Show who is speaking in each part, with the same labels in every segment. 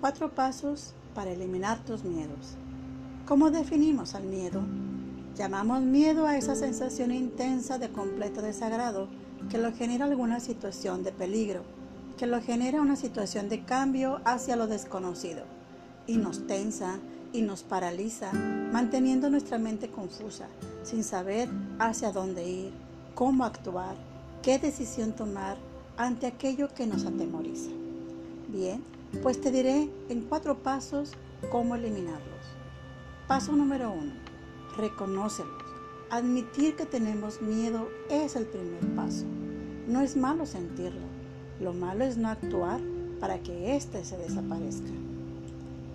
Speaker 1: Cuatro pasos para eliminar tus miedos. ¿Cómo definimos al miedo? Llamamos miedo a esa sensación intensa de completo desagrado que lo genera alguna situación de peligro, que lo genera una situación de cambio hacia lo desconocido y nos tensa y nos paraliza, manteniendo nuestra mente confusa, sin saber hacia dónde ir, cómo actuar, qué decisión tomar ante aquello que nos atemoriza. Bien, pues te diré en cuatro pasos cómo eliminarlos. Paso número uno, reconócelos. Admitir que tenemos miedo es el primer paso. No es malo sentirlo, lo malo es no actuar para que éste se desaparezca.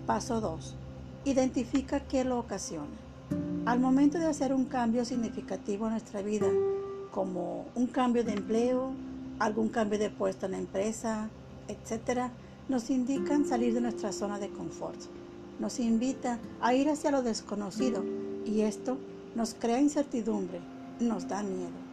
Speaker 1: Paso 2. Identifica qué lo ocasiona. Al momento de hacer un cambio significativo en nuestra vida, como un cambio de empleo, algún cambio de puesto en la empresa, etc., nos indican salir de nuestra zona de confort. Nos invita a ir hacia lo desconocido y esto nos crea incertidumbre, nos da miedo.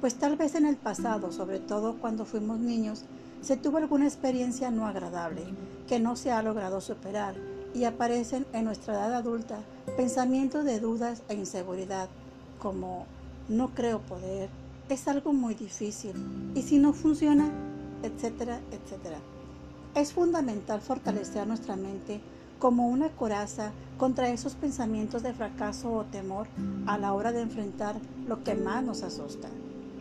Speaker 1: Pues tal vez en el pasado, sobre todo cuando fuimos niños, se tuvo alguna experiencia no agradable que no se ha logrado superar y aparecen en nuestra edad adulta pensamientos de dudas e inseguridad como no creo poder, es algo muy difícil y si no funciona, etcétera, etcétera. Es fundamental fortalecer nuestra mente como una coraza contra esos pensamientos de fracaso o temor a la hora de enfrentar lo que más nos asusta.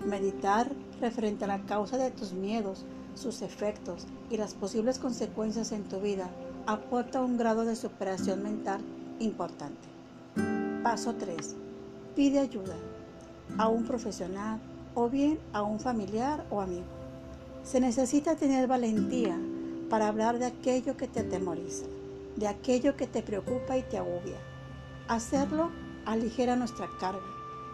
Speaker 1: Meditar referente a la causa de tus miedos, sus efectos y las posibles consecuencias en tu vida aporta un grado de superación mental importante. Paso 3. Pide ayuda a un profesional o bien a un familiar o amigo. Se necesita tener valentía para hablar de aquello que te atemoriza, de aquello que te preocupa y te agobia. Hacerlo aligera nuestra carga,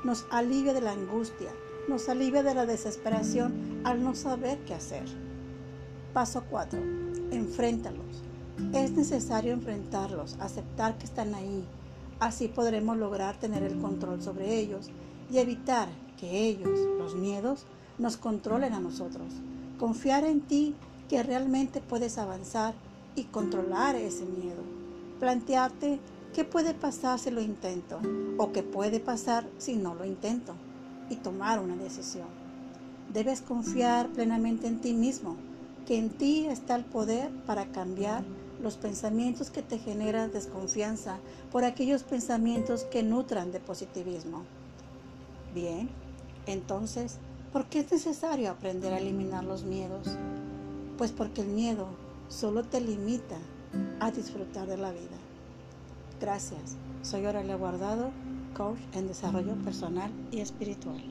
Speaker 1: nos alivia de la angustia, nos alivia de la desesperación al no saber qué hacer. Paso 4. Enfréntalos. Es necesario enfrentarlos, aceptar que están ahí. Así podremos lograr tener el control sobre ellos y evitar que ellos, los miedos, nos controlen a nosotros. Confiar en ti que realmente puedes avanzar y controlar ese miedo. Plantearte qué puede pasar si lo intento o qué puede pasar si no lo intento y tomar una decisión. Debes confiar plenamente en ti mismo, que en ti está el poder para cambiar los pensamientos que te generan desconfianza por aquellos pensamientos que nutran de positivismo. Bien, entonces, ¿por qué es necesario aprender a eliminar los miedos? Pues porque el miedo solo te limita a disfrutar de la vida. Gracias. Soy Aurelia Guardado, coach en desarrollo personal y espiritual.